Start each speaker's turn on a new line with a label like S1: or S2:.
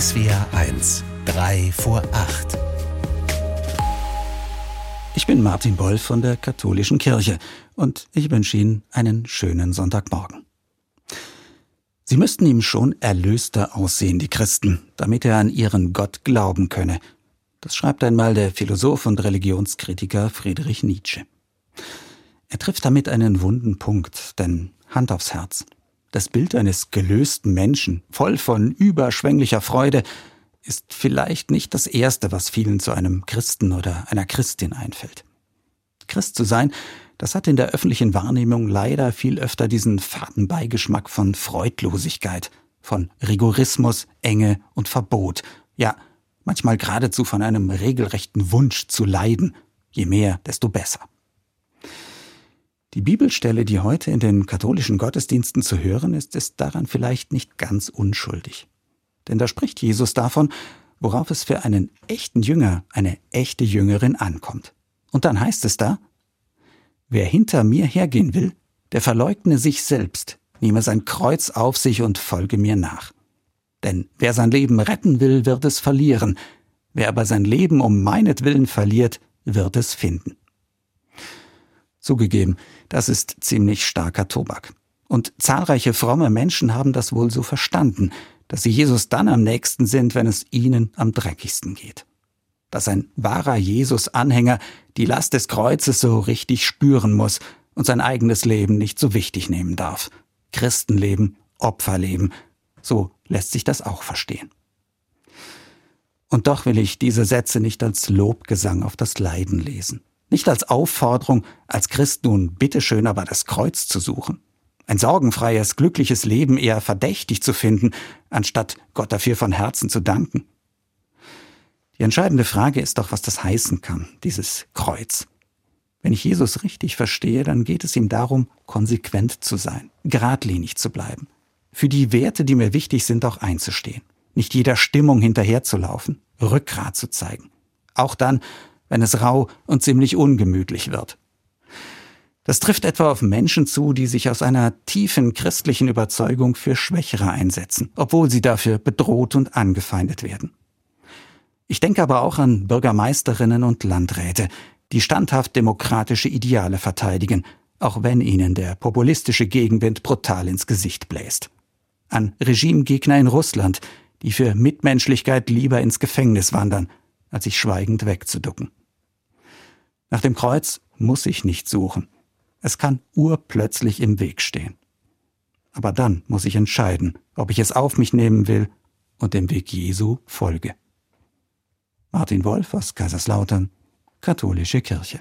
S1: SWR 1, 3 vor 8.
S2: Ich bin Martin Boll von der Katholischen Kirche und ich wünsche Ihnen einen schönen Sonntagmorgen. Sie müssten ihm schon erlöster aussehen, die Christen, damit er an ihren Gott glauben könne. Das schreibt einmal der Philosoph und Religionskritiker Friedrich Nietzsche. Er trifft damit einen wunden Punkt, denn Hand aufs Herz. Das Bild eines gelösten Menschen, voll von überschwänglicher Freude, ist vielleicht nicht das Erste, was vielen zu einem Christen oder einer Christin einfällt. Christ zu sein, das hat in der öffentlichen Wahrnehmung leider viel öfter diesen faden Beigeschmack von Freudlosigkeit, von Rigorismus, Enge und Verbot, ja, manchmal geradezu von einem regelrechten Wunsch zu leiden, je mehr, desto besser. Die Bibelstelle, die heute in den katholischen Gottesdiensten zu hören ist, ist daran vielleicht nicht ganz unschuldig. Denn da spricht Jesus davon, worauf es für einen echten Jünger, eine echte Jüngerin ankommt. Und dann heißt es da, wer hinter mir hergehen will, der verleugne sich selbst, nehme sein Kreuz auf sich und folge mir nach. Denn wer sein Leben retten will, wird es verlieren, wer aber sein Leben um meinetwillen verliert, wird es finden. Zugegeben, das ist ziemlich starker Tobak. Und zahlreiche fromme Menschen haben das wohl so verstanden, dass sie Jesus dann am nächsten sind, wenn es ihnen am dreckigsten geht. Dass ein wahrer Jesus-Anhänger die Last des Kreuzes so richtig spüren muss und sein eigenes Leben nicht so wichtig nehmen darf. Christenleben, Opferleben, so lässt sich das auch verstehen. Und doch will ich diese Sätze nicht als Lobgesang auf das Leiden lesen. Nicht als Aufforderung, als Christ nun bitteschön aber das Kreuz zu suchen. Ein sorgenfreies, glückliches Leben eher verdächtig zu finden, anstatt Gott dafür von Herzen zu danken. Die entscheidende Frage ist doch, was das heißen kann, dieses Kreuz. Wenn ich Jesus richtig verstehe, dann geht es ihm darum, konsequent zu sein, geradlinig zu bleiben, für die Werte, die mir wichtig sind, auch einzustehen, nicht jeder Stimmung hinterherzulaufen, Rückgrat zu zeigen. Auch dann, wenn es rau und ziemlich ungemütlich wird. Das trifft etwa auf Menschen zu, die sich aus einer tiefen christlichen Überzeugung für Schwächere einsetzen, obwohl sie dafür bedroht und angefeindet werden. Ich denke aber auch an Bürgermeisterinnen und Landräte, die standhaft demokratische Ideale verteidigen, auch wenn ihnen der populistische Gegenwind brutal ins Gesicht bläst. An Regimegegner in Russland, die für Mitmenschlichkeit lieber ins Gefängnis wandern, als sich schweigend wegzuducken. Nach dem Kreuz muss ich nicht suchen. Es kann urplötzlich im Weg stehen. Aber dann muss ich entscheiden, ob ich es auf mich nehmen will und dem Weg Jesu folge. Martin Wolf aus Kaiserslautern, Katholische Kirche.